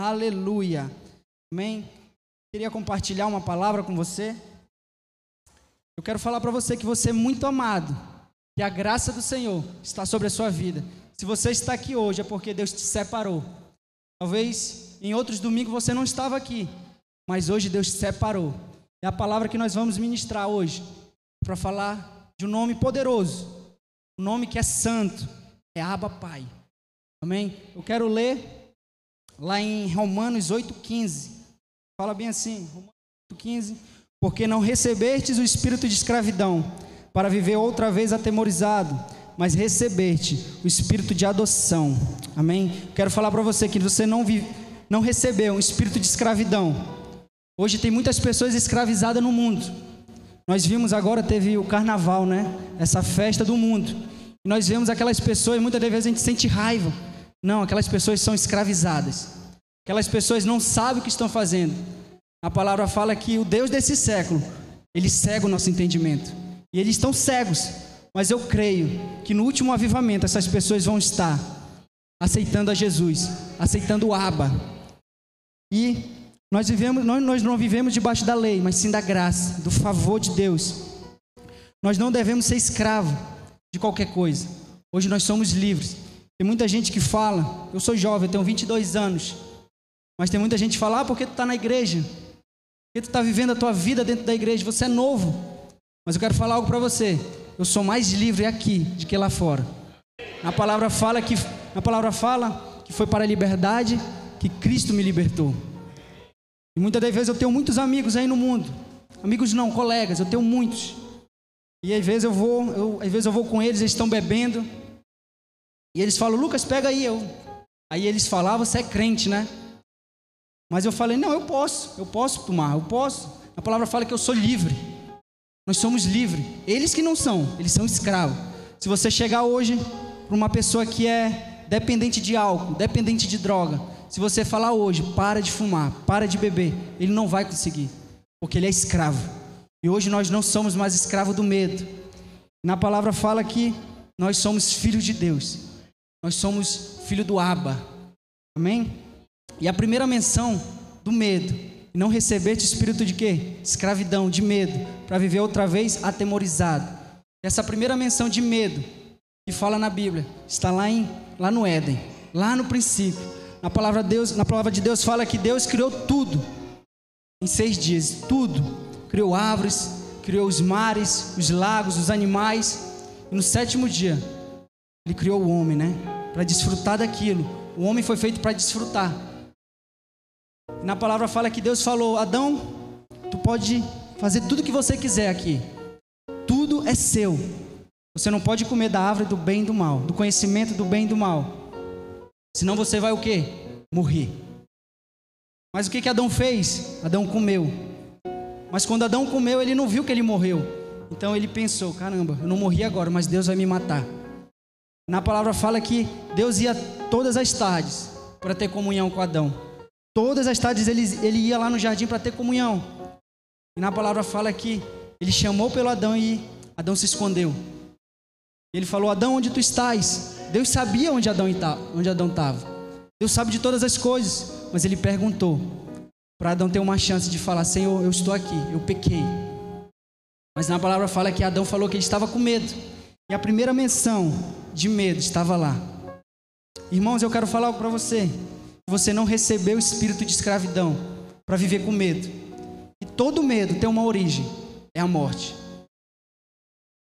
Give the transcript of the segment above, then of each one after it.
Aleluia. Amém. Queria compartilhar uma palavra com você. Eu quero falar para você que você é muito amado, que a graça do Senhor está sobre a sua vida. Se você está aqui hoje é porque Deus te separou. Talvez em outros domingos você não estava aqui, mas hoje Deus te separou. É a palavra que nós vamos ministrar hoje para falar de um nome poderoso, um nome que é santo, é Abba Pai. Amém? Eu quero ler lá em Romanos 8,15. Fala bem assim, Romanos 8,15. Porque não recebestes o espírito de escravidão para viver outra vez atemorizado, mas recebeste o espírito de adoção. Amém? Quero falar para você que você não, vive, não recebeu um espírito de escravidão. Hoje tem muitas pessoas escravizadas no mundo. Nós vimos agora, teve o carnaval, né? Essa festa do mundo. Nós vemos aquelas pessoas, muitas vezes a gente sente raiva. Não, aquelas pessoas são escravizadas. Aquelas pessoas não sabem o que estão fazendo. A palavra fala que o Deus desse século, ele cega o nosso entendimento. E eles estão cegos. Mas eu creio que no último avivamento essas pessoas vão estar aceitando a Jesus, aceitando o Abba. E nós vivemos, nós, nós não vivemos debaixo da lei, mas sim da graça, do favor de Deus. Nós não devemos ser escravo de qualquer coisa. Hoje nós somos livres. Tem muita gente que fala, eu sou jovem, eu tenho 22 anos, mas tem muita gente que fala, ah, porque tu está na igreja? Porque tu está vivendo a tua vida dentro da igreja, você é novo. Mas eu quero falar algo para você eu sou mais livre aqui do que lá fora. A palavra fala que a palavra fala que foi para a liberdade que Cristo me libertou. E muitas das vezes eu tenho muitos amigos aí no mundo. Amigos não, colegas, eu tenho muitos. E às vezes eu vou, eu, às vezes eu vou com eles, eles estão bebendo. E eles falam, Lucas, pega aí. Eu. Aí eles falavam, você é crente, né? Mas eu falei, não, eu posso, eu posso tomar, eu posso. A palavra fala que eu sou livre. Nós somos livres. Eles que não são, eles são escravos. Se você chegar hoje para uma pessoa que é dependente de álcool, dependente de droga, se você falar hoje, para de fumar, para de beber, ele não vai conseguir, porque ele é escravo. E hoje nós não somos mais escravos do medo. Na palavra fala que nós somos filhos de Deus. Nós somos filho do Abba. Amém? E a primeira menção do medo não recebeste espírito de quê? Escravidão, de medo, para viver outra vez atemorizado. Essa primeira menção de medo que fala na Bíblia está lá em lá no Éden, lá no princípio. Na palavra Deus, na palavra de Deus fala que Deus criou tudo em seis dias, tudo. Criou árvores, criou os mares, os lagos, os animais. E no sétimo dia, Ele criou o homem, né? Para desfrutar daquilo. O homem foi feito para desfrutar. Na palavra fala que Deus falou: Adão, tu pode fazer tudo que você quiser aqui. Tudo é seu. Você não pode comer da árvore do bem e do mal, do conhecimento do bem e do mal. Senão você vai o quê? Morrer. Mas o que que Adão fez? Adão comeu. Mas quando Adão comeu, ele não viu que ele morreu. Então ele pensou: caramba, eu não morri agora, mas Deus vai me matar. Na palavra fala que Deus ia todas as tardes para ter comunhão com Adão. Todas as tardes ele, ele ia lá no jardim para ter comunhão. E na palavra fala que ele chamou pelo Adão e Adão se escondeu. Ele falou: Adão, onde tu estás? Deus sabia onde Adão estava. Deus sabe de todas as coisas, mas ele perguntou para Adão ter uma chance de falar: Senhor, eu estou aqui, eu pequei. Mas na palavra fala que Adão falou que ele estava com medo. E a primeira menção de medo estava lá. Irmãos, eu quero falar algo para você você não recebeu o espírito de escravidão para viver com medo. E todo medo tem uma origem: é a morte.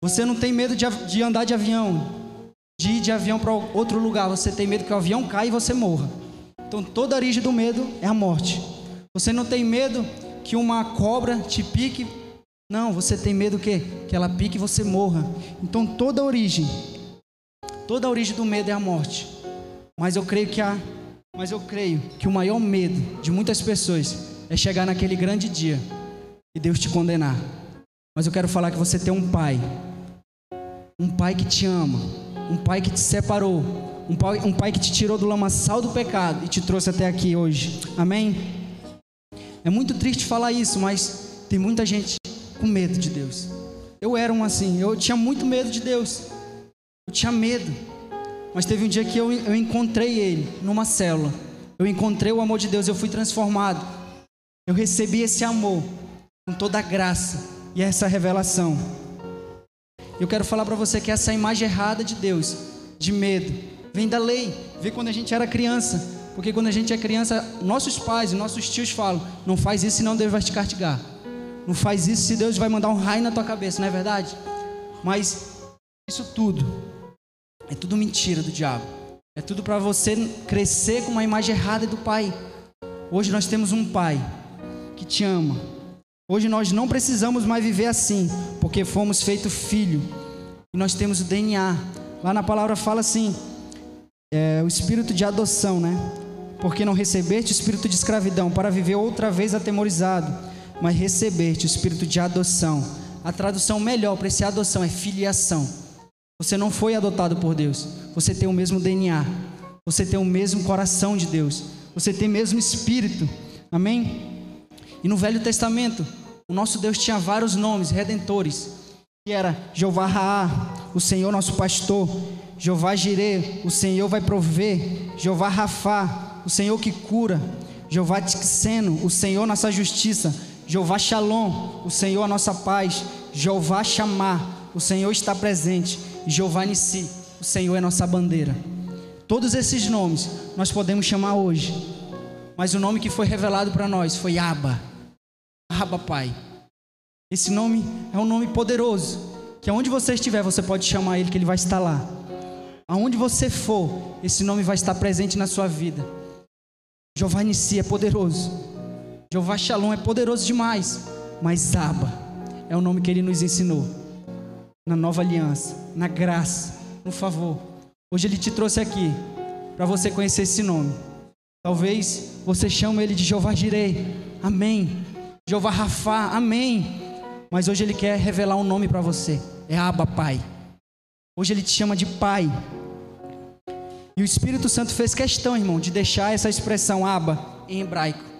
Você não tem medo de, de andar de avião, de ir de avião para outro lugar. Você tem medo que o avião caia e você morra. Então toda origem do medo é a morte. Você não tem medo que uma cobra te pique. Não, você tem medo que que ela pique e você morra. Então toda a origem, toda a origem do medo é a morte. Mas eu creio que a mas eu creio que o maior medo de muitas pessoas é chegar naquele grande dia e Deus te condenar. Mas eu quero falar que você tem um pai, um pai que te ama, um pai que te separou, um pai, um pai que te tirou do lamaçal do pecado e te trouxe até aqui hoje. Amém? É muito triste falar isso, mas tem muita gente com medo de Deus. Eu era um assim, eu tinha muito medo de Deus. Eu tinha medo. Mas teve um dia que eu, eu encontrei ele numa célula. eu encontrei o amor de Deus, eu fui transformado. Eu recebi esse amor com toda a graça e essa revelação. Eu quero falar para você que essa imagem errada de Deus, de medo, vem da lei, vem quando a gente era criança. Porque quando a gente é criança, nossos pais e nossos tios falam: não faz isso, senão Deus vai te castigar. Não faz isso, se Deus vai mandar um raio na tua cabeça, não é verdade? Mas isso tudo é tudo mentira do diabo. É tudo para você crescer com uma imagem errada do pai. Hoje nós temos um pai que te ama. Hoje nós não precisamos mais viver assim, porque fomos feito filho. E nós temos o DNA. Lá na palavra fala assim: é, o espírito de adoção, né? Porque não recebeste o espírito de escravidão para viver outra vez atemorizado, mas recebeste o espírito de adoção. A tradução melhor para esse adoção é filiação. Você não foi adotado por Deus, você tem o mesmo DNA, você tem o mesmo coração de Deus, você tem o mesmo espírito. Amém? E no Velho Testamento, o nosso Deus tinha vários nomes redentores, que era Jeová Raá, o Senhor nosso pastor, Jeová Jireh, o Senhor vai prover, Jeová Rafá, o Senhor que cura, Jeová Tixeno, o Senhor nossa justiça, Jeová Shalom, o Senhor a nossa paz, Jeová Chamar, o Senhor está presente, Jeová Nissi, o Senhor é nossa bandeira. Todos esses nomes nós podemos chamar hoje, mas o nome que foi revelado para nós foi Abba, Abba Pai. Esse nome é um nome poderoso, que aonde você estiver você pode chamar Ele, que Ele vai estar lá. Aonde você for, esse nome vai estar presente na sua vida. Jeová Nissi é poderoso. Jeová Shalom é poderoso demais. Mas Abba é o nome que ele nos ensinou. Na nova aliança, na graça, no favor. Hoje ele te trouxe aqui para você conhecer esse nome. Talvez você chame ele de Jeová Jirei. Amém. Jeová Rafá. Amém. Mas hoje ele quer revelar um nome para você. É Abba Pai. Hoje ele te chama de Pai. E o Espírito Santo fez questão, irmão, de deixar essa expressão Abba em hebraico.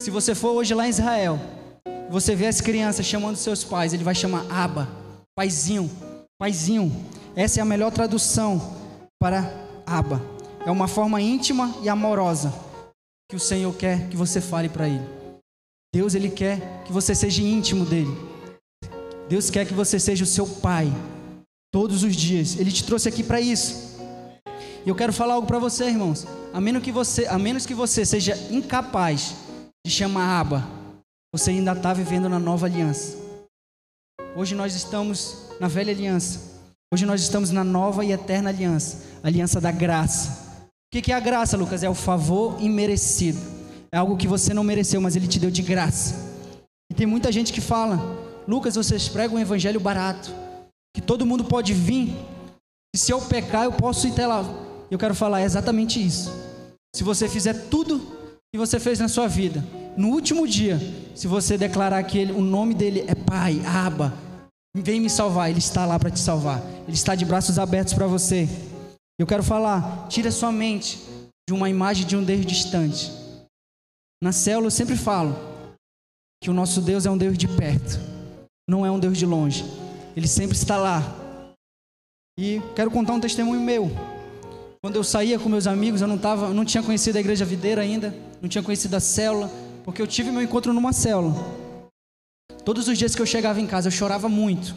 Se você for hoje lá em Israel, você vê as crianças chamando seus pais, ele vai chamar Abba, paizinho, paizinho. Essa é a melhor tradução para Abba. É uma forma íntima e amorosa que o Senhor quer que você fale para ele. Deus ele quer que você seja íntimo dele. Deus quer que você seja o seu pai todos os dias. Ele te trouxe aqui para isso. E eu quero falar algo para você, irmãos. A menos que você, a menos que você seja incapaz de chamar Abba, você ainda está vivendo na nova aliança. Hoje nós estamos na velha aliança. Hoje nós estamos na nova e eterna aliança, aliança da graça. O que é a graça, Lucas? É o favor imerecido. É algo que você não mereceu, mas ele te deu de graça. E tem muita gente que fala, Lucas, vocês pregam um evangelho barato que todo mundo pode vir, e se eu pecar, eu posso ir até lá. Eu quero falar exatamente isso. Se você fizer tudo que você fez na sua vida, no último dia, se você declarar que ele, o nome dele é Pai, Aba, vem me salvar, ele está lá para te salvar. Ele está de braços abertos para você. Eu quero falar, tira sua mente de uma imagem de um Deus distante. Na célula eu sempre falo que o nosso Deus é um Deus de perto, não é um Deus de longe. Ele sempre está lá. E quero contar um testemunho meu. Quando eu saía com meus amigos, eu não, tava, não tinha conhecido a igreja videira ainda, não tinha conhecido a célula, porque eu tive meu encontro numa célula. Todos os dias que eu chegava em casa, eu chorava muito,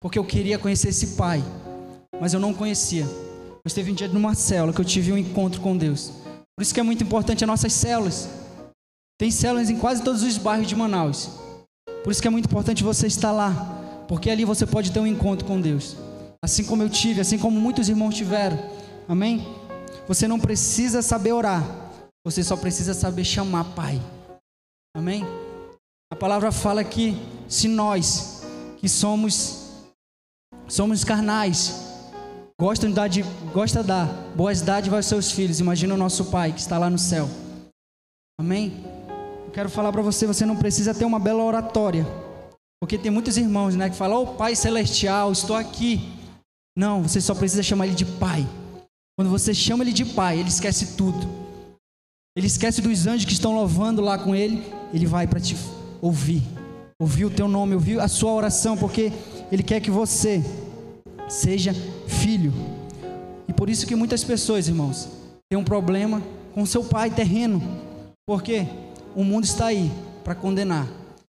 porque eu queria conhecer esse pai, mas eu não conhecia. Mas teve um dia numa célula que eu tive um encontro com Deus. Por isso que é muito importante as nossas células. Tem células em quase todos os bairros de Manaus. Por isso que é muito importante você estar lá porque ali você pode ter um encontro com Deus. Assim como eu tive, assim como muitos irmãos tiveram. Amém? Você não precisa saber orar, você só precisa saber chamar Pai. Amém? A palavra fala que se nós que somos somos carnais, gostam de dar de, gosta de dar boas dádivas aos seus filhos, imagina o nosso Pai que está lá no céu. Amém? Eu quero falar para você, você não precisa ter uma bela oratória. Porque tem muitos irmãos, né, que falam: "Oh, Pai celestial, estou aqui". Não, você só precisa chamar ele de Pai. Quando você chama ele de Pai, ele esquece tudo. Ele esquece dos anjos que estão louvando lá com ele, ele vai para te ouvir. Ouvir o teu nome, ouvir a sua oração, porque ele quer que você seja filho. E por isso que muitas pessoas, irmãos, têm um problema com seu pai terreno. Porque o mundo está aí para condenar.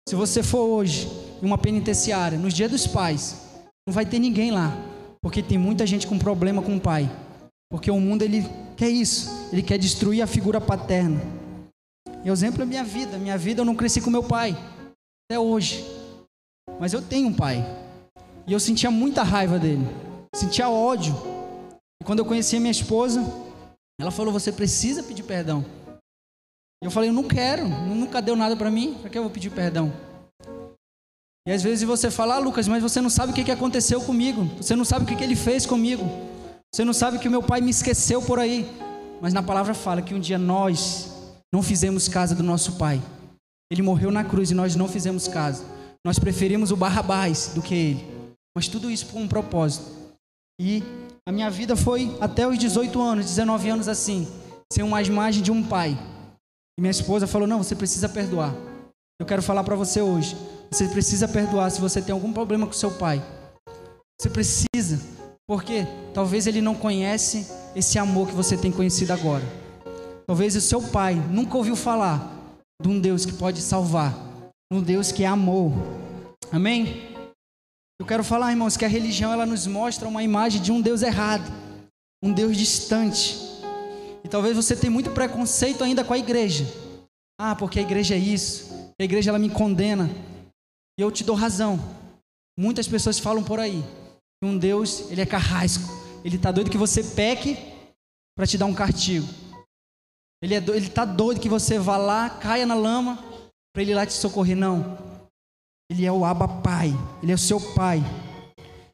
Se você for hoje em uma penitenciária, nos dias dos pais, não vai ter ninguém lá, porque tem muita gente com problema com o pai. Porque o mundo ele quer isso, ele quer destruir a figura paterna. E o exemplo é minha vida. Minha vida eu não cresci com meu pai até hoje. Mas eu tenho um pai. E eu sentia muita raiva dele. Sentia ódio. E quando eu conheci a minha esposa, ela falou: "Você precisa pedir perdão". E eu falei: "Eu não quero, nunca deu nada para mim, para que eu vou pedir perdão?" E às vezes você fala: ah, "Lucas, mas você não sabe o que aconteceu comigo. Você não sabe o que ele fez comigo. Você não sabe que o meu pai me esqueceu por aí." Mas na palavra fala que um dia nós não fizemos casa do nosso pai. Ele morreu na cruz e nós não fizemos caso. Nós preferimos o Barrabás do que ele. Mas tudo isso por um propósito. E a minha vida foi até os 18 anos, 19 anos assim, sem uma imagem de um pai. E minha esposa falou: "Não, você precisa perdoar". Eu quero falar para você hoje. Você precisa perdoar se você tem algum problema com seu pai. Você precisa, porque talvez ele não conhece esse amor que você tem conhecido agora. Talvez o seu pai nunca ouviu falar de um Deus que pode salvar, um Deus que é amor. Amém? Eu quero falar, irmãos, que a religião ela nos mostra uma imagem de um Deus errado, um Deus distante. E talvez você tenha muito preconceito ainda com a igreja. Ah, porque a igreja é isso. A igreja ela me condena. E eu te dou razão. Muitas pessoas falam por aí um Deus, ele é carrasco. Ele está doido que você peque para te dar um castigo. Ele, é ele tá doido que você vá lá, caia na lama, para ele ir lá te socorrer. Não. Ele é o Abba Pai. Ele é o seu Pai.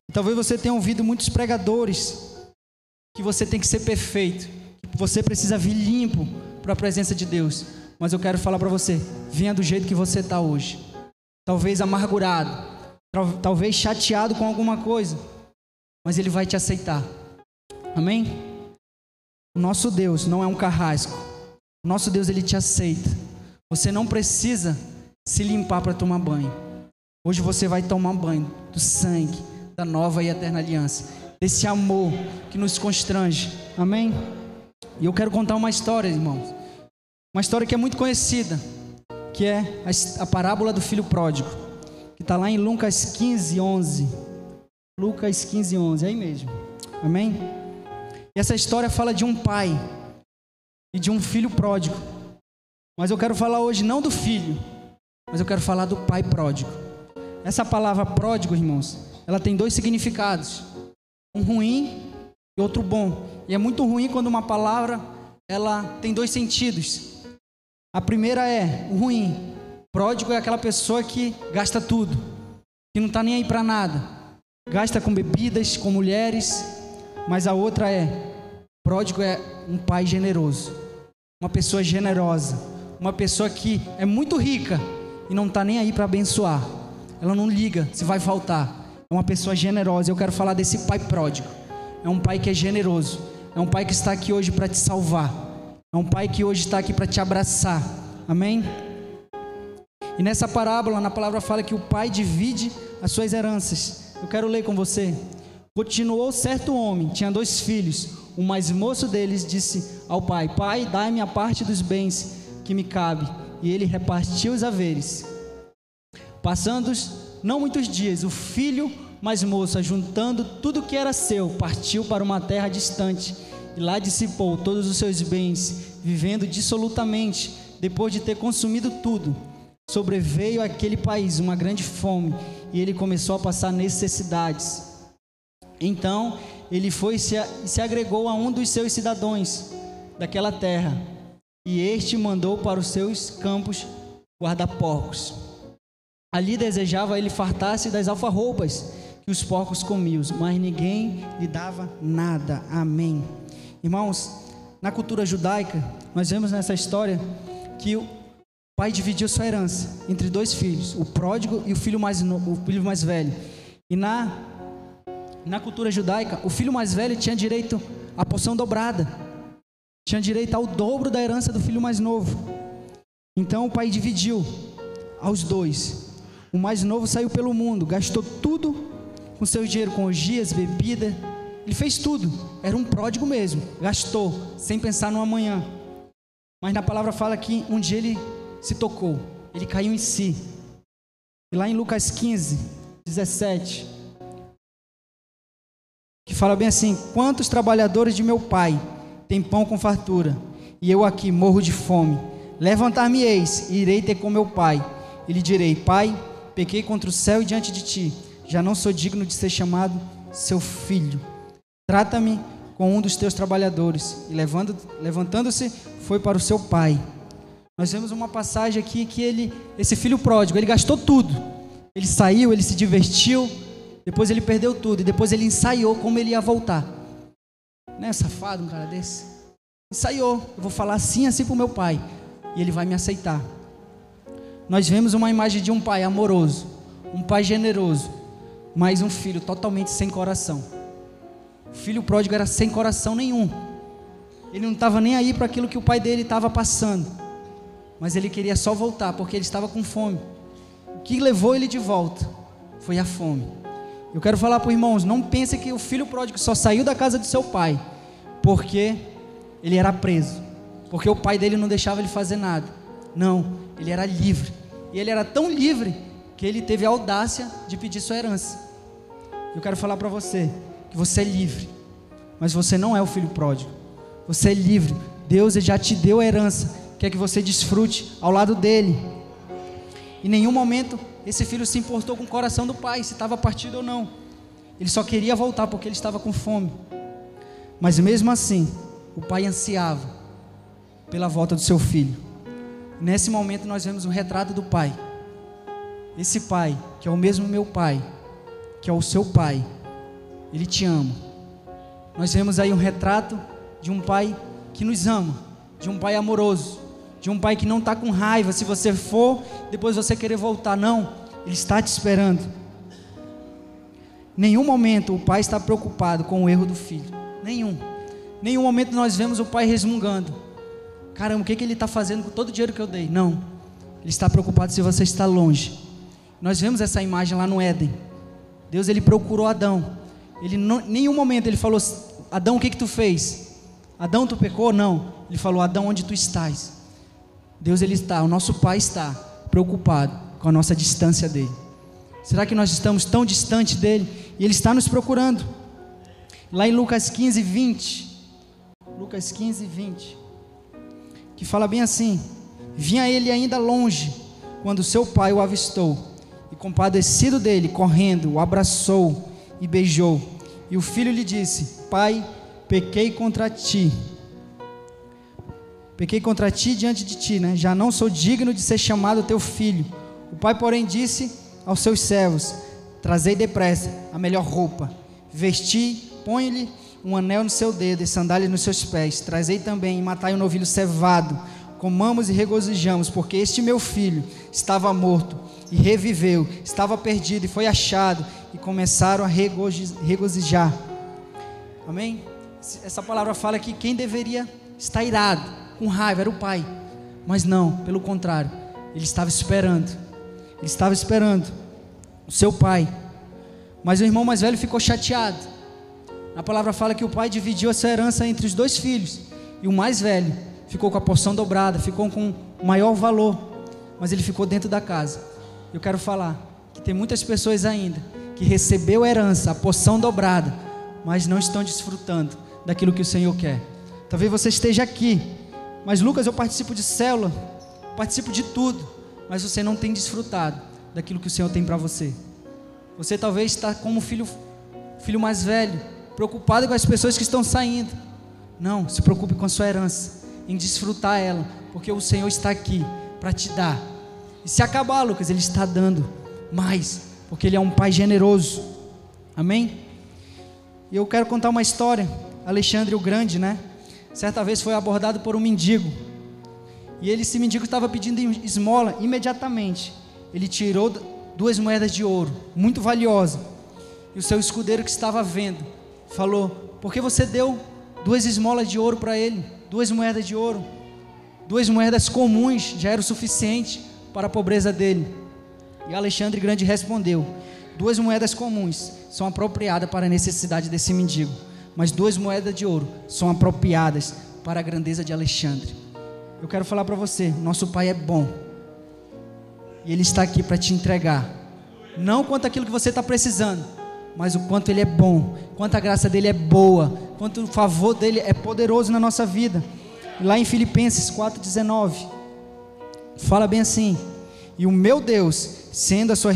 E talvez você tenha ouvido muitos pregadores que você tem que ser perfeito, que você precisa vir limpo para a presença de Deus. Mas eu quero falar para você: venha do jeito que você está hoje. Talvez amargurado, talvez chateado com alguma coisa, mas Ele vai te aceitar. Amém? O nosso Deus não é um carrasco. O nosso Deus ele te aceita. Você não precisa se limpar para tomar banho. Hoje você vai tomar banho do sangue da nova e eterna aliança, desse amor que nos constrange. Amém? E eu quero contar uma história, irmãos. Uma história que é muito conhecida, que é a, parábola do filho pródigo, que está lá em Lucas 15, 11. Lucas 15, 11, é aí mesmo. Amém? E essa história fala de um pai e de um filho pródigo. Mas eu quero falar hoje não do filho, mas eu quero falar do pai pródigo. Essa palavra pródigo, irmãos, ela tem dois significados: um ruim e outro bom. E é muito ruim quando uma palavra ela tem dois sentidos. A primeira é o ruim. Pródigo é aquela pessoa que gasta tudo, que não está nem aí para nada. Gasta com bebidas, com mulheres. Mas a outra é pródigo é um pai generoso uma pessoa generosa, uma pessoa que é muito rica e não está nem aí para abençoar. Ela não liga se vai faltar. É uma pessoa generosa. Eu quero falar desse pai pródigo. É um pai que é generoso. É um pai que está aqui hoje para te salvar. É um pai que hoje está aqui para te abraçar. Amém? E nessa parábola, na palavra fala que o pai divide as suas heranças. Eu quero ler com você. Continuou certo homem, tinha dois filhos. O mais moço deles disse ao pai: Pai, dai-me a parte dos bens que me cabe. E ele repartiu os haveres. Passando não muitos dias, o filho mais moço, juntando tudo que era seu, partiu para uma terra distante e lá dissipou todos os seus bens, vivendo dissolutamente. Depois de ter consumido tudo, sobreveio àquele país uma grande fome e ele começou a passar necessidades. Então ele foi e se, se agregou a um dos seus cidadãos daquela terra, e este mandou para os seus campos guardar porcos. Ali desejava ele fartar-se das alfarrobas que os porcos comiam, mas ninguém lhe dava nada. Amém. Irmãos, na cultura judaica, nós vemos nessa história que pai dividiu sua herança entre dois filhos, o pródigo e o filho mais, o filho mais velho. E na na cultura judaica, o filho mais velho tinha direito à porção dobrada, tinha direito ao dobro da herança do filho mais novo. Então o pai dividiu aos dois. O mais novo saiu pelo mundo, gastou tudo com seu dinheiro, com orgias, bebida. Ele fez tudo. Era um pródigo mesmo. Gastou, sem pensar no amanhã. Mas na palavra fala que um dia ele se tocou, ele caiu em si. E lá em Lucas 15, 17, que fala bem assim: Quantos trabalhadores de meu pai têm pão com fartura, e eu aqui morro de fome? Levantar-me-eis e irei ter com meu pai, e lhe direi: Pai, pequei contra o céu e diante de ti, já não sou digno de ser chamado seu filho. Trata-me com um dos teus trabalhadores. E levantando-se, foi para o seu pai. Nós vemos uma passagem aqui que ele, esse filho pródigo, ele gastou tudo. Ele saiu, ele se divertiu, depois ele perdeu tudo e depois ele ensaiou como ele ia voltar. Não é safado um cara desse? Ensaiou. Eu vou falar assim, assim para o meu pai e ele vai me aceitar. Nós vemos uma imagem de um pai amoroso, um pai generoso, mas um filho totalmente sem coração. O filho pródigo era sem coração nenhum. Ele não estava nem aí para aquilo que o pai dele estava passando, mas ele queria só voltar porque ele estava com fome. O que levou ele de volta foi a fome. Eu quero falar para os irmãos: não pense que o filho pródigo só saiu da casa do seu pai porque ele era preso porque o pai dele não deixava ele fazer nada. Não, ele era livre. E ele era tão livre que ele teve a audácia de pedir sua herança. Eu quero falar para você que você é livre, mas você não é o filho pródigo. Você é livre. Deus já te deu a herança, quer que você desfrute ao lado dele. Em nenhum momento esse filho se importou com o coração do pai, se estava partido ou não. Ele só queria voltar porque ele estava com fome. Mas mesmo assim, o pai ansiava pela volta do seu filho. Nesse momento nós vemos um retrato do pai. Esse pai, que é o mesmo meu pai, que é o seu pai, ele te ama. Nós vemos aí um retrato de um pai que nos ama, de um pai amoroso, de um pai que não está com raiva se você for, depois você querer voltar. Não, ele está te esperando. Nenhum momento o pai está preocupado com o erro do filho. Nenhum. Nenhum momento nós vemos o pai resmungando. Caramba, o que, que ele está fazendo com todo o dinheiro que eu dei? Não. Ele está preocupado se você está longe. Nós vemos essa imagem lá no Éden. Deus ele procurou Adão. Ele em nenhum momento ele falou: Adão, o que que tu fez? Adão, tu pecou? Não. Ele falou: Adão, onde tu estás? Deus ele está, o nosso Pai está preocupado com a nossa distância dele. Será que nós estamos tão distante dele e ele está nos procurando? Lá em Lucas 15, 20. Lucas 15, 20 que fala bem assim: Vinha ele ainda longe, quando seu pai o avistou, e compadecido dele, correndo, o abraçou e beijou. E o filho lhe disse: Pai, pequei contra ti. Pequei contra ti diante de ti, né? Já não sou digno de ser chamado teu filho. O pai, porém, disse aos seus servos: Trazei depressa a melhor roupa, vesti, põe-lhe um anel no seu dedo e sandálias nos seus pés. Trazei também e matai um novilho cevado. Comamos e regozijamos, porque este meu filho estava morto e reviveu, estava perdido e foi achado, e começaram a regozijar. Amém? Essa palavra fala que quem deveria estar irado, com raiva, era o pai, mas não, pelo contrário, ele estava esperando, ele estava esperando o seu pai, mas o irmão mais velho ficou chateado a palavra fala que o pai dividiu essa herança entre os dois filhos. E o mais velho ficou com a porção dobrada, ficou com maior valor. Mas ele ficou dentro da casa. Eu quero falar que tem muitas pessoas ainda que recebeu a herança, a porção dobrada, mas não estão desfrutando daquilo que o Senhor quer. Talvez você esteja aqui, mas Lucas, eu participo de célula, participo de tudo, mas você não tem desfrutado daquilo que o Senhor tem para você. Você talvez está como filho, filho mais velho, preocupado com as pessoas que estão saindo. Não, se preocupe com a sua herança, em desfrutar ela, porque o Senhor está aqui para te dar. E se acabar, Lucas, Ele está dando mais, porque Ele é um Pai generoso. Amém? E eu quero contar uma história. Alexandre o Grande, né? Certa vez foi abordado por um mendigo. E ele, esse mendigo estava pedindo esmola imediatamente. Ele tirou duas moedas de ouro, muito valiosa. E o seu escudeiro que estava vendo, falou: Porque você deu duas esmolas de ouro para ele, duas moedas de ouro, duas moedas comuns já era o suficiente para a pobreza dele. E Alexandre Grande respondeu: Duas moedas comuns são apropriadas para a necessidade desse mendigo, mas duas moedas de ouro são apropriadas para a grandeza de Alexandre. eu quero falar para você: nosso Pai é bom. E Ele está aqui para te entregar. Não quanto aquilo que você está precisando, mas o quanto Ele é bom, quanto a graça dele é boa, quanto o favor dele é poderoso na nossa vida. Lá em Filipenses 4,19, fala bem assim: E o meu Deus, sendo a sua,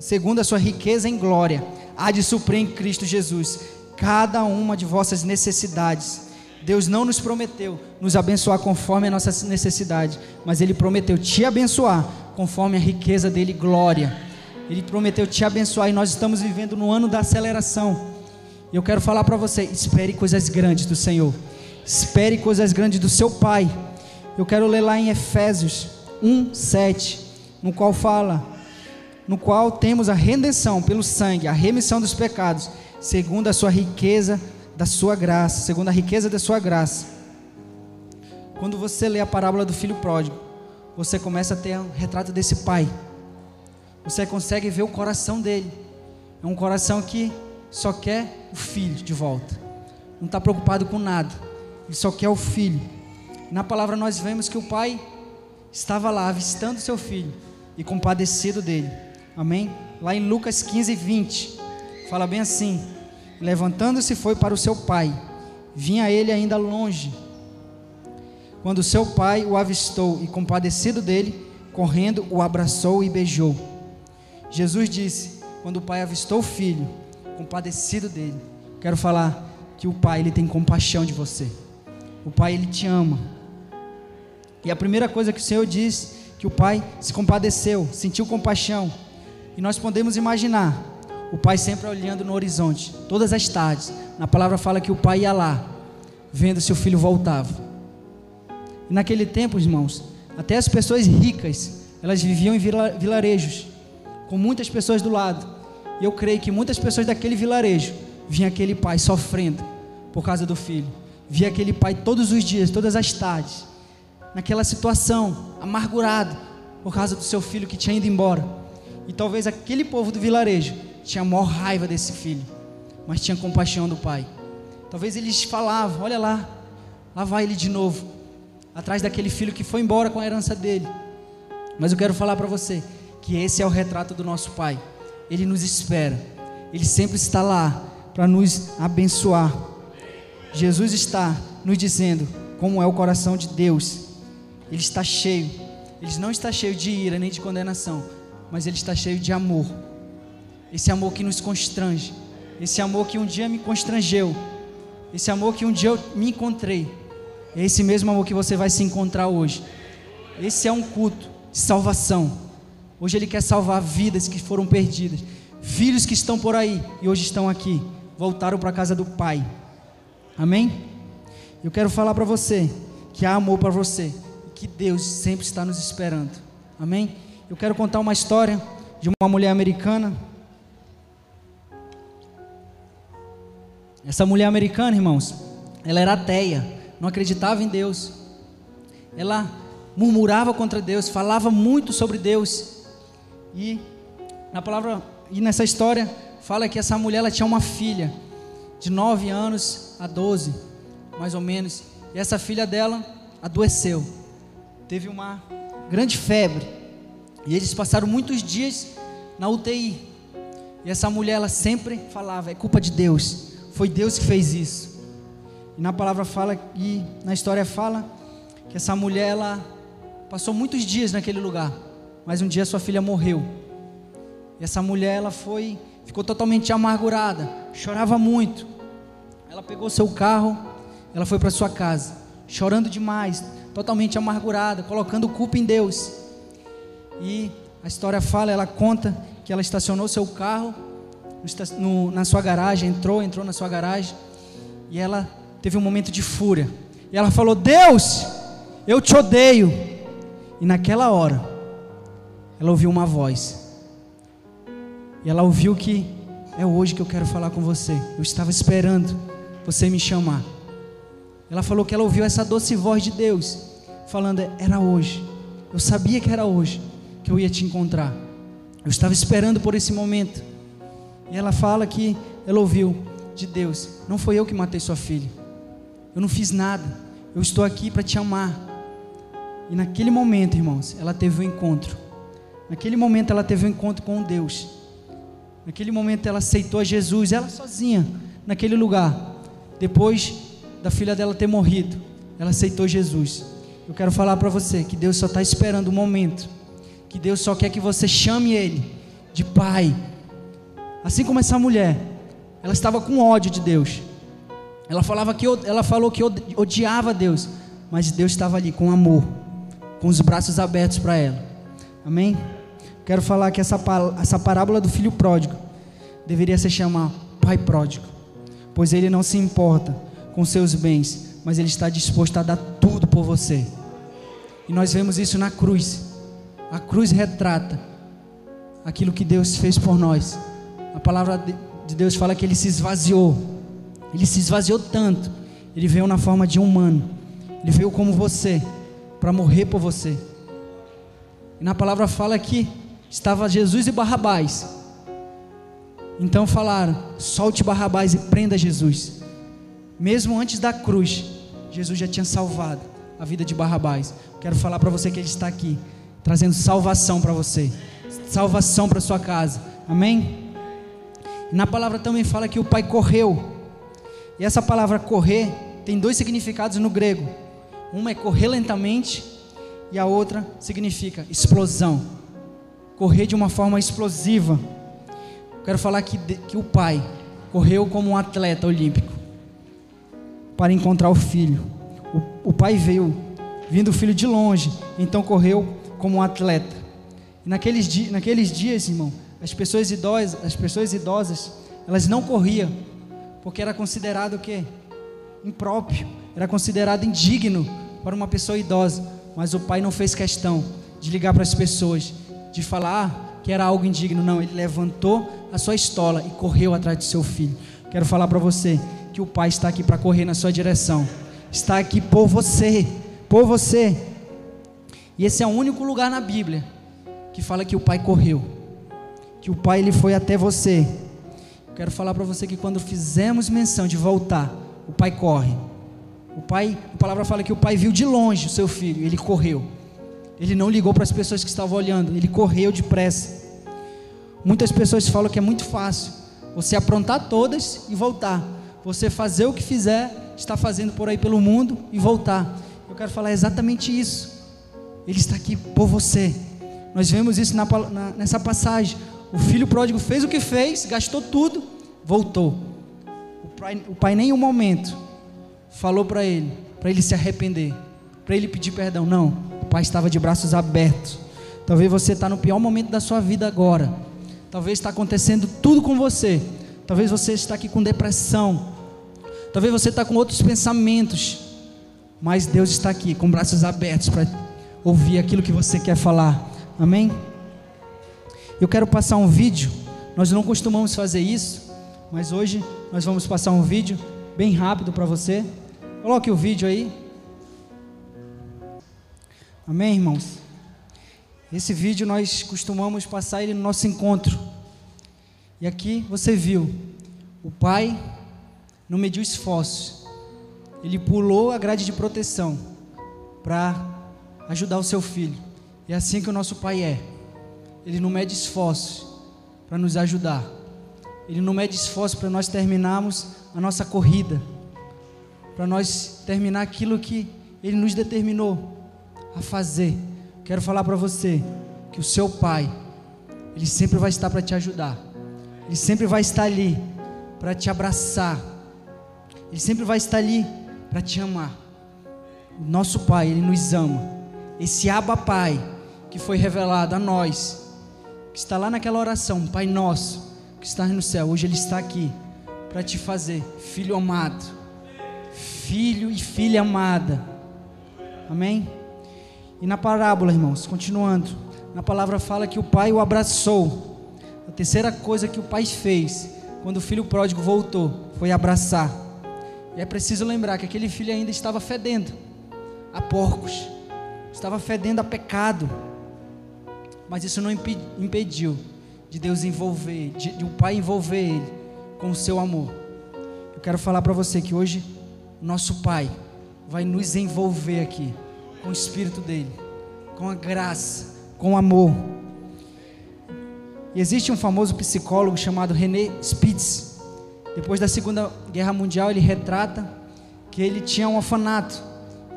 segundo a sua riqueza em glória, há de suprir em Cristo Jesus cada uma de vossas necessidades. Deus não nos prometeu nos abençoar conforme a nossa necessidade, mas Ele prometeu te abençoar conforme a riqueza dele, glória. Ele prometeu te abençoar e nós estamos vivendo no ano da aceleração. E eu quero falar para você: espere coisas grandes do Senhor, espere coisas grandes do seu Pai. Eu quero ler lá em Efésios 1, 7, no qual fala: no qual temos a redenção pelo sangue, a remissão dos pecados, segundo a sua riqueza da sua graça, segundo a riqueza da sua graça. Quando você lê a parábola do filho pródigo, você começa a ter um retrato desse pai. Você consegue ver o coração dele. É um coração que só quer o filho de volta. Não está preocupado com nada. Ele só quer o filho. Na palavra nós vemos que o pai estava lá avistando seu filho e compadecido dele. Amém? Lá em Lucas 15, 20, fala bem assim: Levantando-se foi para o seu pai, vinha ele ainda longe. Quando seu pai o avistou e compadecido dele, correndo, o abraçou e beijou. Jesus disse: Quando o pai avistou o filho, compadecido dele, quero falar que o pai ele tem compaixão de você. O pai ele te ama. E a primeira coisa que o Senhor disse que o pai se compadeceu, sentiu compaixão. E nós podemos imaginar o pai sempre olhando no horizonte, todas as tardes. Na palavra fala que o pai ia lá, vendo se o filho voltava. E naquele tempo, irmãos, até as pessoas ricas, elas viviam em vilarejos, com muitas pessoas do lado. E eu creio que muitas pessoas daquele vilarejo vinha aquele pai sofrendo por causa do filho. Via aquele pai todos os dias, todas as tardes, naquela situação, amargurado por causa do seu filho que tinha ido embora. E talvez aquele povo do vilarejo tinha maior raiva desse filho, mas tinha compaixão do pai. Talvez eles falavam: Olha lá, lá vai ele de novo, atrás daquele filho que foi embora com a herança dele. Mas eu quero falar para você que esse é o retrato do nosso pai. Ele nos espera, ele sempre está lá para nos abençoar. Jesus está nos dizendo como é o coração de Deus. Ele está cheio, ele não está cheio de ira nem de condenação, mas ele está cheio de amor. Esse amor que nos constrange, esse amor que um dia me constrangeu, esse amor que um dia eu me encontrei. É esse mesmo amor que você vai se encontrar hoje. Esse é um culto de salvação. Hoje ele quer salvar vidas que foram perdidas, filhos que estão por aí e hoje estão aqui, voltaram para a casa do Pai. Amém? Eu quero falar para você que há amor para você, que Deus sempre está nos esperando. Amém? Eu quero contar uma história de uma mulher americana. Essa mulher americana, irmãos, ela era ateia, não acreditava em Deus. Ela murmurava contra Deus, falava muito sobre Deus. E na palavra e nessa história fala que essa mulher ela tinha uma filha de 9 anos a 12, mais ou menos. E essa filha dela adoeceu. Teve uma grande febre. E eles passaram muitos dias na UTI. E essa mulher, ela sempre falava: é culpa de Deus. Foi Deus que fez isso. E na palavra fala, e na história fala, que essa mulher, ela passou muitos dias naquele lugar. Mas um dia sua filha morreu. E essa mulher, ela foi, ficou totalmente amargurada, chorava muito. Ela pegou seu carro, ela foi para sua casa, chorando demais, totalmente amargurada, colocando culpa em Deus. E a história fala, ela conta que ela estacionou seu carro no, na sua garagem, entrou, entrou na sua garagem, e ela teve um momento de fúria. E ela falou: Deus, eu te odeio. E naquela hora, ela ouviu uma voz. E ela ouviu que é hoje que eu quero falar com você. Eu estava esperando você me chamar. Ela falou que ela ouviu essa doce voz de Deus, falando: era hoje. Eu sabia que era hoje que eu ia te encontrar. Eu estava esperando por esse momento. E ela fala que ela ouviu de Deus: Não foi eu que matei sua filha. Eu não fiz nada. Eu estou aqui para te amar. E naquele momento, irmãos, ela teve um encontro. Naquele momento ela teve um encontro com Deus. Naquele momento ela aceitou Jesus, ela sozinha, naquele lugar. Depois da filha dela ter morrido, ela aceitou Jesus. Eu quero falar para você que Deus só está esperando um momento, que Deus só quer que você chame Ele de Pai. Assim como essa mulher, ela estava com ódio de Deus. Ela falava que ela falou que odiava Deus, mas Deus estava ali com amor, com os braços abertos para ela. Amém? Quero falar que essa, essa parábola do filho pródigo deveria se chamar Pai pródigo, pois ele não se importa com seus bens, mas ele está disposto a dar tudo por você. E nós vemos isso na cruz. A cruz retrata aquilo que Deus fez por nós. A palavra de Deus fala que ele se esvaziou. Ele se esvaziou tanto. Ele veio na forma de um humano. Ele veio como você, para morrer por você. E na palavra fala que estava Jesus e Barrabás. Então falaram: solte Barrabás e prenda Jesus. Mesmo antes da cruz, Jesus já tinha salvado a vida de Barrabás. Quero falar para você que ele está aqui, trazendo salvação para você, salvação para sua casa. Amém? Na palavra também fala que o pai correu. E essa palavra correr tem dois significados no grego. Uma é correr lentamente e a outra significa explosão. Correr de uma forma explosiva. Quero falar que, que o pai correu como um atleta olímpico para encontrar o filho. O, o pai veio, vindo o filho de longe, então correu como um atleta. Naqueles, naqueles dias, irmão, as pessoas idosas, as pessoas idosas, elas não corriam, porque era considerado o quê? Impróprio, era considerado indigno para uma pessoa idosa. Mas o pai não fez questão de ligar para as pessoas, de falar ah, que era algo indigno. Não, ele levantou a sua estola e correu atrás do seu filho. Quero falar para você que o pai está aqui para correr na sua direção. Está aqui por você, por você. E esse é o único lugar na Bíblia que fala que o pai correu, que o pai ele foi até você. Quero falar para você que quando fizemos menção de voltar, o pai corre. O pai, a palavra fala que o pai viu de longe o seu filho, ele correu. Ele não ligou para as pessoas que estavam olhando, ele correu depressa. Muitas pessoas falam que é muito fácil você aprontar todas e voltar. Você fazer o que fizer, está fazendo por aí pelo mundo e voltar. Eu quero falar exatamente isso. Ele está aqui por você. Nós vemos isso na, na, nessa passagem. O filho pródigo fez o que fez, gastou tudo, voltou. O pai, o pai nem um momento falou para ele, para ele se arrepender, para ele pedir perdão. Não, o pai estava de braços abertos. Talvez você está no pior momento da sua vida agora. Talvez está acontecendo tudo com você. Talvez você está aqui com depressão. Talvez você está com outros pensamentos. Mas Deus está aqui com braços abertos para ouvir aquilo que você quer falar. Amém? Eu quero passar um vídeo. Nós não costumamos fazer isso, mas hoje nós vamos passar um vídeo bem rápido para você. Coloque o vídeo aí. Amém, irmãos? Esse vídeo nós costumamos passar ele no nosso encontro. E aqui você viu, o pai não mediu esforços. Ele pulou a grade de proteção para ajudar o seu filho. É assim que o nosso pai é. Ele não mede esforços para nos ajudar. Ele não mede esforços para nós terminarmos a nossa corrida para nós terminar aquilo que Ele nos determinou a fazer. Quero falar para você que o seu Pai, Ele sempre vai estar para te ajudar, Ele sempre vai estar ali para te abraçar, Ele sempre vai estar ali para te amar. O nosso Pai, Ele nos ama. Esse Abba Pai que foi revelado a nós, que está lá naquela oração, Pai nosso, que está no céu, hoje Ele está aqui para te fazer filho amado filho e filha amada. Amém? E na parábola, irmãos, continuando, na palavra fala que o pai o abraçou. A terceira coisa que o pai fez quando o filho pródigo voltou foi abraçar. E é preciso lembrar que aquele filho ainda estava fedendo a porcos, estava fedendo a pecado. Mas isso não impediu de Deus envolver, de, de o pai envolver ele com o seu amor. Eu quero falar para você que hoje nosso Pai vai nos envolver aqui com o Espírito dele. com a graça, com o amor. E existe um famoso psicólogo chamado René Spitz. Depois da Segunda Guerra Mundial, ele retrata que ele tinha um orfanato,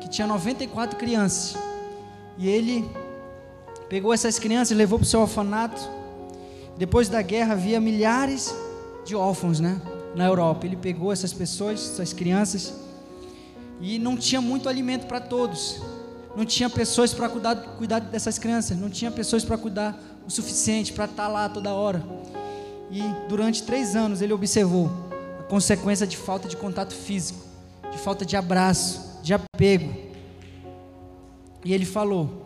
que tinha 94 crianças. E ele pegou essas crianças e levou para o seu orfanato. Depois da guerra havia milhares de órfãos, né, na Europa. Ele pegou essas pessoas, essas crianças, e não tinha muito alimento para todos. Não tinha pessoas para cuidar, cuidar dessas crianças, não tinha pessoas para cuidar o suficiente para estar tá lá toda hora. E durante três anos ele observou a consequência de falta de contato físico, de falta de abraço, de apego. E ele falou: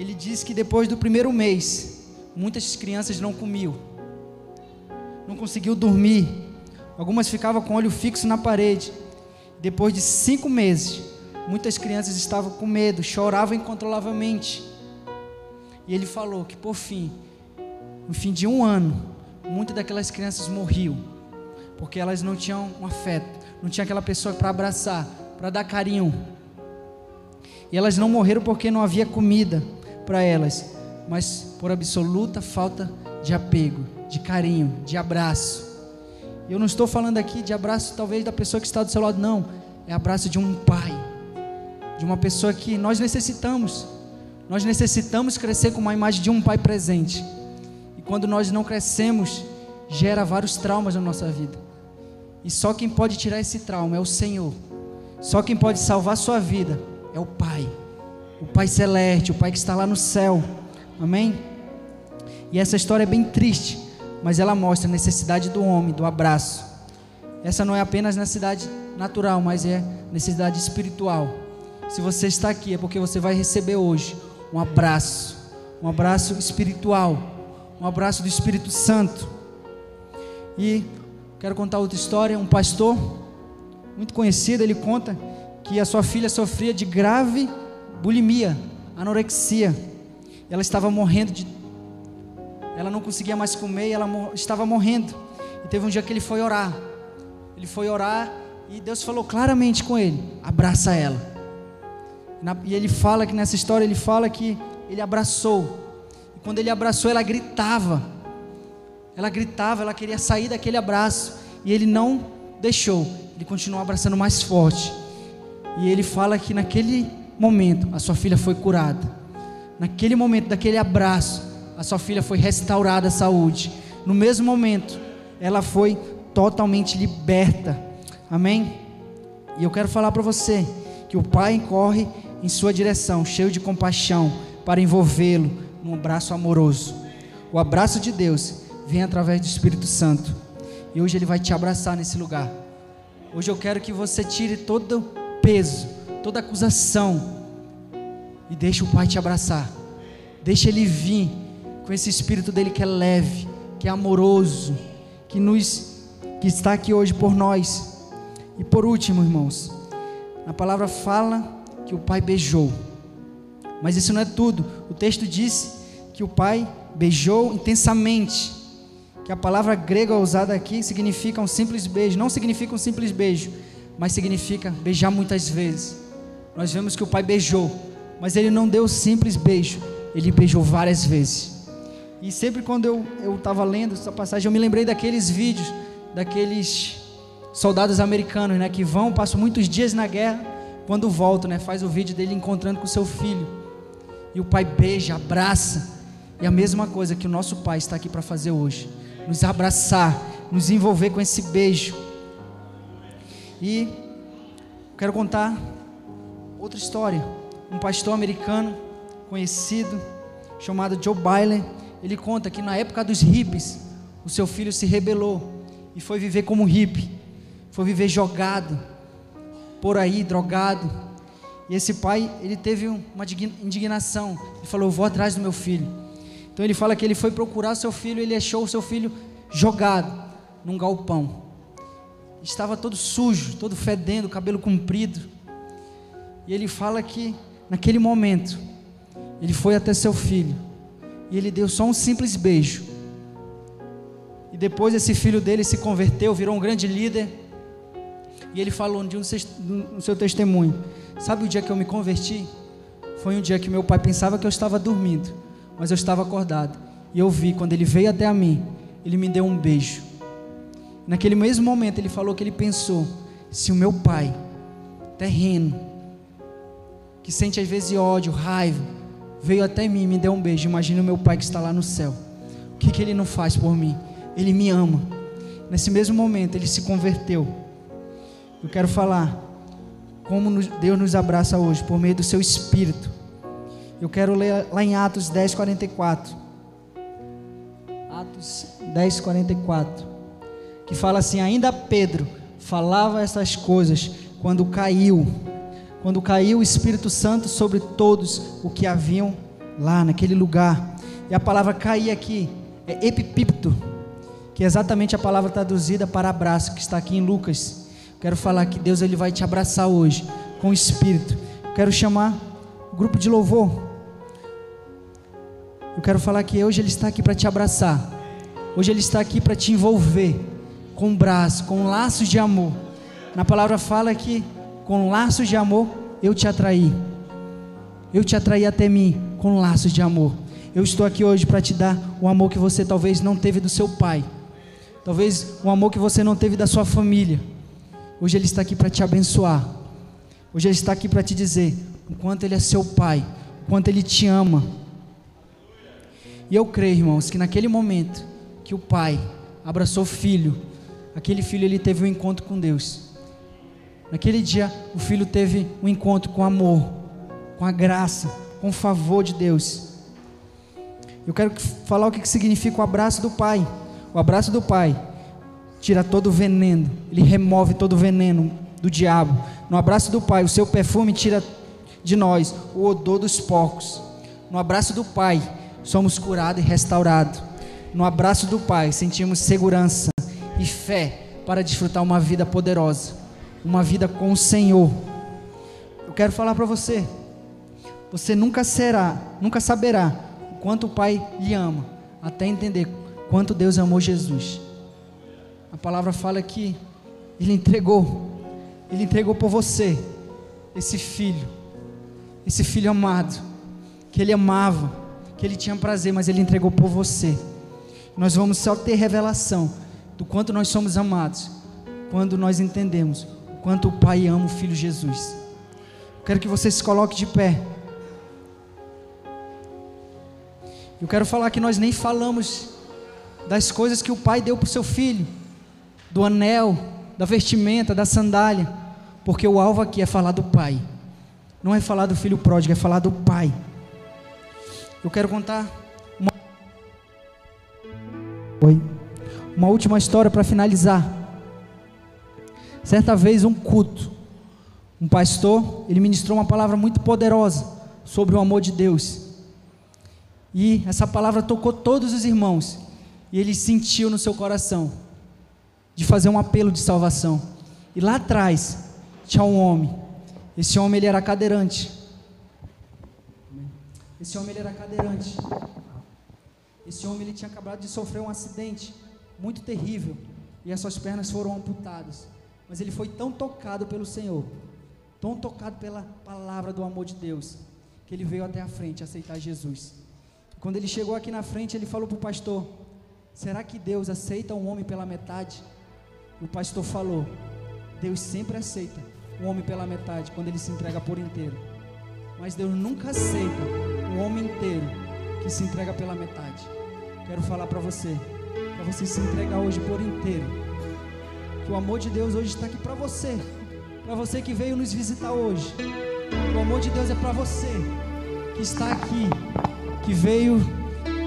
ele disse que depois do primeiro mês, muitas crianças não comiam, não conseguiam dormir, algumas ficavam com o olho fixo na parede. Depois de cinco meses, muitas crianças estavam com medo, choravam incontrolavelmente. E ele falou que por fim, no fim de um ano, muitas daquelas crianças morriam, porque elas não tinham um afeto, não tinha aquela pessoa para abraçar, para dar carinho. E elas não morreram porque não havia comida para elas, mas por absoluta falta de apego, de carinho, de abraço. Eu não estou falando aqui de abraço, talvez da pessoa que está do seu lado, não. É abraço de um pai, de uma pessoa que nós necessitamos. Nós necessitamos crescer com uma imagem de um pai presente. E quando nós não crescemos, gera vários traumas na nossa vida. E só quem pode tirar esse trauma é o Senhor. Só quem pode salvar a sua vida é o Pai. O Pai celeste, o Pai que está lá no céu. Amém? E essa história é bem triste, mas ela mostra a necessidade do homem, do abraço. Essa não é apenas necessidade natural, mas é necessidade espiritual. Se você está aqui é porque você vai receber hoje um abraço, um abraço espiritual, um abraço do Espírito Santo. E quero contar outra história, um pastor muito conhecido, ele conta que a sua filha sofria de grave bulimia, anorexia. Ela estava morrendo de ela não conseguia mais comer e ela estava morrendo. E teve um dia que ele foi orar. Ele foi orar e Deus falou claramente com ele: abraça ela. E ele fala que nessa história ele fala que ele abraçou. E quando ele abraçou, ela gritava. Ela gritava, ela queria sair daquele abraço. E ele não deixou. Ele continuou abraçando mais forte. E ele fala que naquele momento a sua filha foi curada. Naquele momento, daquele abraço, a sua filha foi restaurada a saúde. No mesmo momento, ela foi totalmente liberta. Amém? E eu quero falar para você que o Pai corre em sua direção, cheio de compaixão, para envolvê-lo num abraço amoroso. O abraço de Deus vem através do Espírito Santo. E hoje ele vai te abraçar nesse lugar. Hoje eu quero que você tire todo o peso, toda acusação e deixe o Pai te abraçar. Deixe ele vir com esse espírito dele que é leve, que é amoroso, que nos que está aqui hoje por nós. E por último, irmãos, a palavra fala que o pai beijou. Mas isso não é tudo. O texto diz que o pai beijou intensamente. Que a palavra grega usada aqui significa um simples beijo, não significa um simples beijo, mas significa beijar muitas vezes. Nós vemos que o pai beijou, mas ele não deu um simples beijo, ele beijou várias vezes. E sempre quando eu estava lendo essa passagem, eu me lembrei daqueles vídeos, daqueles soldados americanos, né, que vão, passam muitos dias na guerra, quando voltam, né, faz o vídeo dele encontrando com seu filho. E o pai beija, abraça. E a mesma coisa que o nosso pai está aqui para fazer hoje, nos abraçar, nos envolver com esse beijo. E quero contar outra história. Um pastor americano conhecido chamado Joe Byler ele conta que na época dos hippies, o seu filho se rebelou e foi viver como hippie, foi viver jogado por aí, drogado. E esse pai, ele teve uma indignação. Ele falou: Eu vou atrás do meu filho. Então ele fala que ele foi procurar seu filho, ele achou o seu filho jogado num galpão. Estava todo sujo, todo fedendo, cabelo comprido. E ele fala que naquele momento ele foi até seu filho e ele deu só um simples beijo. E depois esse filho dele se converteu, virou um grande líder. E ele falou de um, no seu testemunho: Sabe o dia que eu me converti? Foi um dia que meu pai pensava que eu estava dormindo, mas eu estava acordado. E eu vi, quando ele veio até a mim, ele me deu um beijo. Naquele mesmo momento, ele falou que ele pensou: se o meu pai, terreno, que sente às vezes ódio, raiva, veio até mim me deu um beijo, imagine o meu pai que está lá no céu. O que, que ele não faz por mim? Ele me ama. Nesse mesmo momento, ele se converteu. Eu quero falar como Deus nos abraça hoje, por meio do seu Espírito. Eu quero ler lá em Atos 10, 44. Atos 10, 44. Que fala assim: Ainda Pedro falava essas coisas quando caiu, quando caiu o Espírito Santo sobre todos o que haviam lá naquele lugar. E a palavra cair aqui é epipipto, que é exatamente a palavra traduzida para abraço, que está aqui em Lucas. Quero falar que Deus ele vai te abraçar hoje com o Espírito. Quero chamar o grupo de louvor. Eu quero falar que hoje Ele está aqui para te abraçar. Hoje Ele está aqui para te envolver com um braço, com laços de amor. Na palavra fala que com laços de amor eu te atraí. Eu te atraí até mim com laços de amor. Eu estou aqui hoje para te dar o amor que você talvez não teve do seu pai. Talvez o amor que você não teve da sua família. Hoje Ele está aqui para te abençoar. Hoje Ele está aqui para te dizer o quanto Ele é seu Pai, o quanto Ele te ama. E eu creio, irmãos, que naquele momento que o Pai abraçou o filho, aquele filho ele teve um encontro com Deus. Naquele dia, o filho teve um encontro com amor, com a graça, com o favor de Deus. Eu quero falar o que significa o abraço do Pai. O abraço do Pai tira todo o veneno, ele remove todo o veneno do diabo. No abraço do Pai, o seu perfume tira de nós o odor dos porcos. No abraço do Pai, somos curados e restaurados. No abraço do Pai, sentimos segurança e fé para desfrutar uma vida poderosa, uma vida com o Senhor. Eu quero falar para você, você nunca será, nunca saberá o quanto o Pai lhe ama, até entender quanto Deus amou Jesus. A palavra fala que Ele entregou, Ele entregou por você, esse filho, esse filho amado, que Ele amava, que Ele tinha prazer, mas Ele entregou por você. Nós vamos só ter revelação do quanto nós somos amados, quando nós entendemos quanto o Pai ama o Filho Jesus. Quero que você se coloque de pé. Eu quero falar que nós nem falamos das coisas que o Pai deu para o seu filho do anel, da vestimenta, da sandália, porque o alvo aqui é falar do Pai, não é falar do filho pródigo, é falar do Pai. Eu quero contar uma, Oi. uma última história para finalizar. Certa vez, um culto, um pastor, ele ministrou uma palavra muito poderosa sobre o amor de Deus. E essa palavra tocou todos os irmãos. E ele sentiu no seu coração de fazer um apelo de salvação. E lá atrás tinha um homem. Esse homem ele era cadeirante. Esse homem ele era cadeirante. Esse homem ele tinha acabado de sofrer um acidente muito terrível e as suas pernas foram amputadas. Mas ele foi tão tocado pelo Senhor, tão tocado pela palavra do amor de Deus, que ele veio até a frente aceitar Jesus. Quando ele chegou aqui na frente, ele falou para o pastor: Será que Deus aceita um homem pela metade? o pastor falou: Deus sempre aceita um homem pela metade quando ele se entrega por inteiro. Mas Deus nunca aceita um homem inteiro que se entrega pela metade. Quero falar para você, para você se entregar hoje por inteiro. O amor de Deus hoje está aqui para você, para você que veio nos visitar hoje. O amor de Deus é para você que está aqui, que veio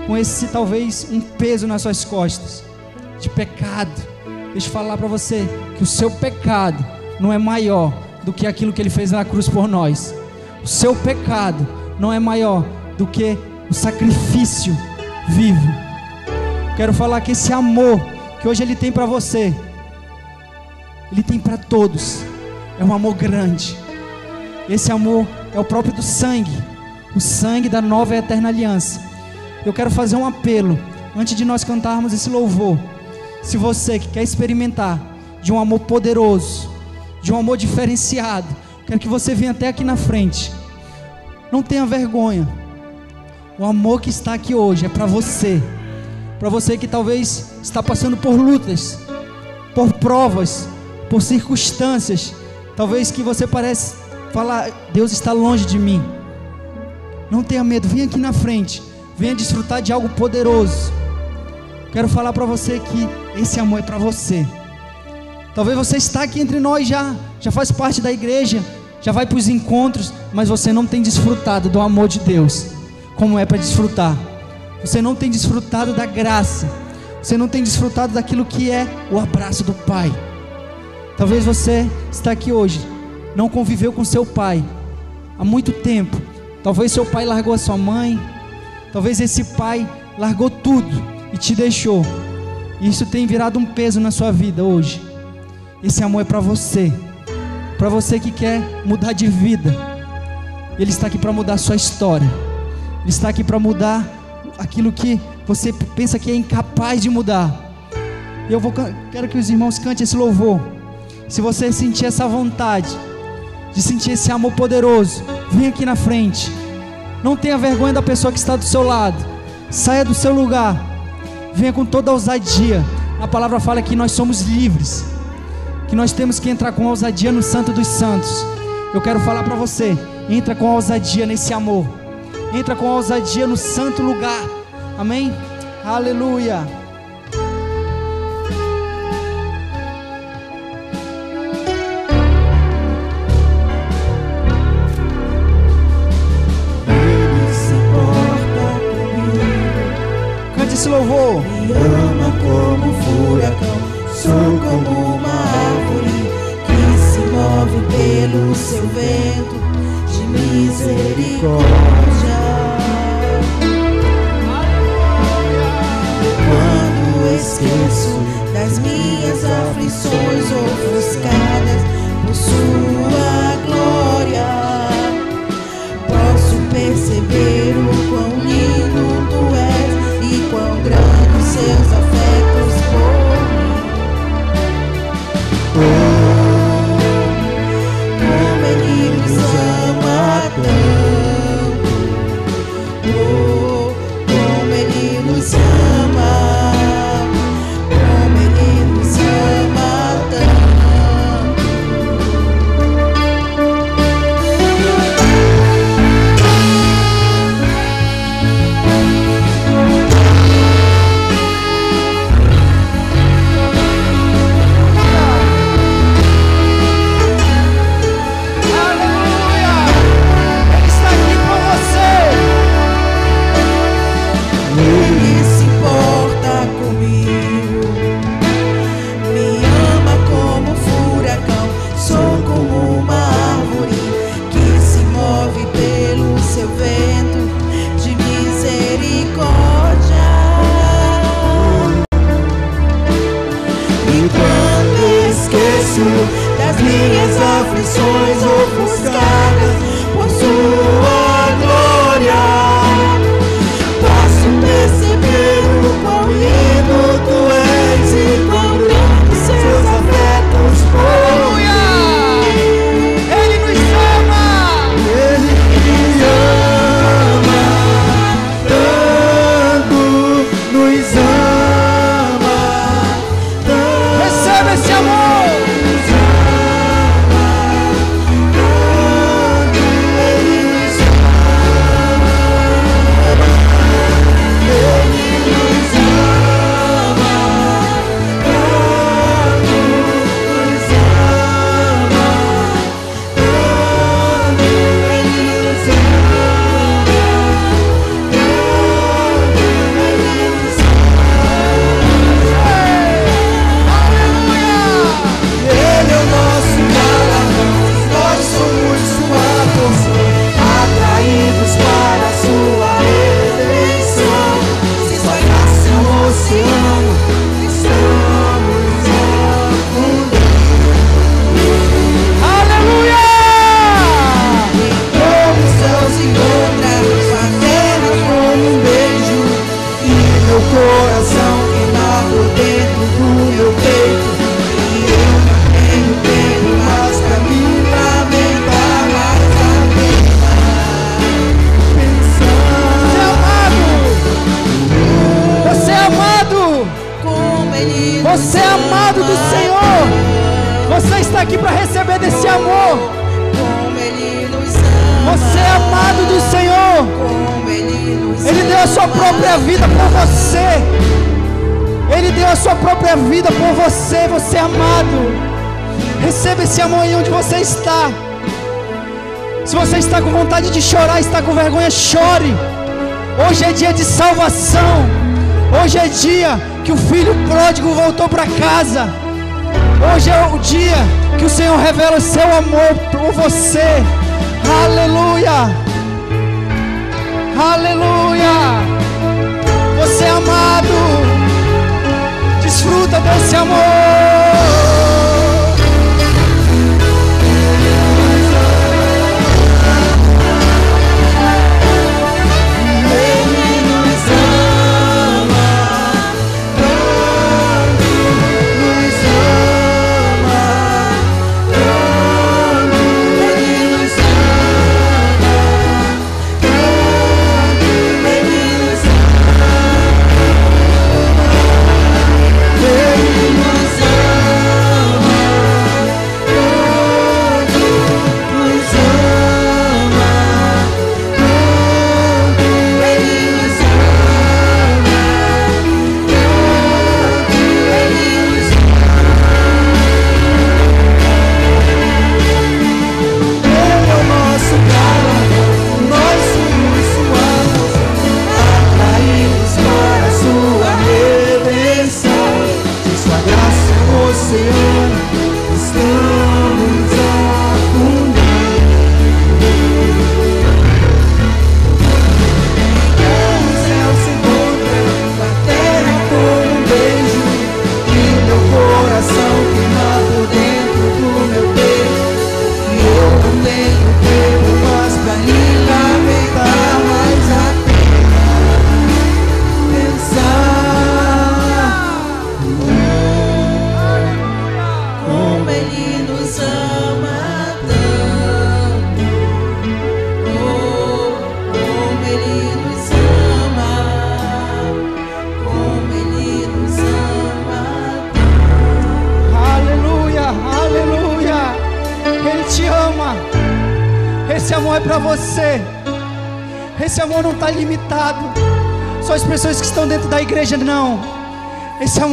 com esse talvez um peso nas suas costas de pecado Deixa eu falar para você que o seu pecado não é maior do que aquilo que ele fez na cruz por nós. O seu pecado não é maior do que o sacrifício vivo. Quero falar que esse amor que hoje ele tem para você, ele tem para todos. É um amor grande. Esse amor é o próprio do sangue, o sangue da nova e eterna aliança. Eu quero fazer um apelo antes de nós cantarmos esse louvor. Se você que quer experimentar de um amor poderoso, de um amor diferenciado, quero que você venha até aqui na frente. Não tenha vergonha. O amor que está aqui hoje é para você. Para você que talvez está passando por lutas, por provas, por circunstâncias. Talvez que você parece falar, Deus está longe de mim. Não tenha medo, venha aqui na frente. Venha desfrutar de algo poderoso. Quero falar para você que esse amor é para você. Talvez você está aqui entre nós já, já faz parte da igreja, já vai para os encontros, mas você não tem desfrutado do amor de Deus, como é para desfrutar. Você não tem desfrutado da graça. Você não tem desfrutado daquilo que é o abraço do Pai. Talvez você está aqui hoje, não conviveu com seu pai há muito tempo. Talvez seu pai largou a sua mãe. Talvez esse pai largou tudo e te deixou. Isso tem virado um peso na sua vida hoje. Esse amor é para você. Para você que quer mudar de vida. Ele está aqui para mudar a sua história. Ele está aqui para mudar aquilo que você pensa que é incapaz de mudar. Eu vou quero que os irmãos cantem esse louvor. Se você sentir essa vontade de sentir esse amor poderoso, vem aqui na frente. Não tenha vergonha da pessoa que está do seu lado. Saia do seu lugar. Venha com toda a ousadia. A palavra fala que nós somos livres. Que nós temos que entrar com ousadia no Santo dos Santos. Eu quero falar para você, entra com ousadia nesse amor. Entra com ousadia no santo lugar. Amém? Aleluia. Sou como uma árvore que se move pelo seu vento de misericórdia. Quando esqueço das minhas aflições ofuscadas por sua glória, posso perceber o quão lindo tu és quão grandes seus afetos minhas aflições ofuscadas de chorar, está com vergonha, chore. Hoje é dia de salvação. Hoje é dia que o filho pródigo voltou para casa. Hoje é o dia que o Senhor revela o seu amor por você. Aleluia. Aleluia. Você é amado. Desfruta desse amor.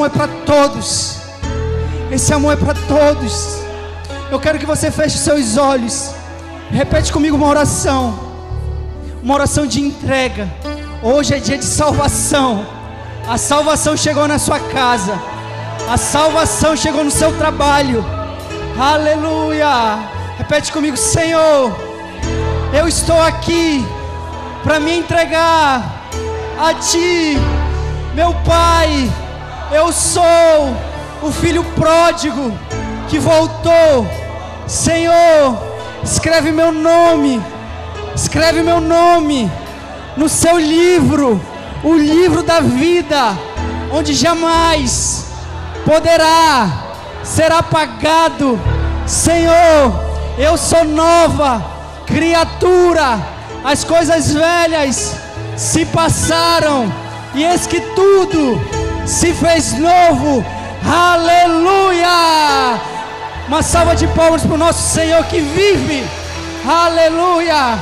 Amor é para todos. Esse amor é para todos. Eu quero que você feche seus olhos. Repete comigo uma oração. Uma oração de entrega. Hoje é dia de salvação. A salvação chegou na sua casa. A salvação chegou no seu trabalho. Aleluia. Repete comigo, Senhor. Eu estou aqui para me entregar a Ti, meu Pai. Eu sou o filho pródigo que voltou. Senhor, escreve meu nome. Escreve meu nome no seu livro, o livro da vida, onde jamais poderá ser apagado. Senhor, eu sou nova criatura, as coisas velhas se passaram e eis que tudo se fez novo. Aleluia! Uma salva de palmas para o nosso Senhor que vive. Aleluia!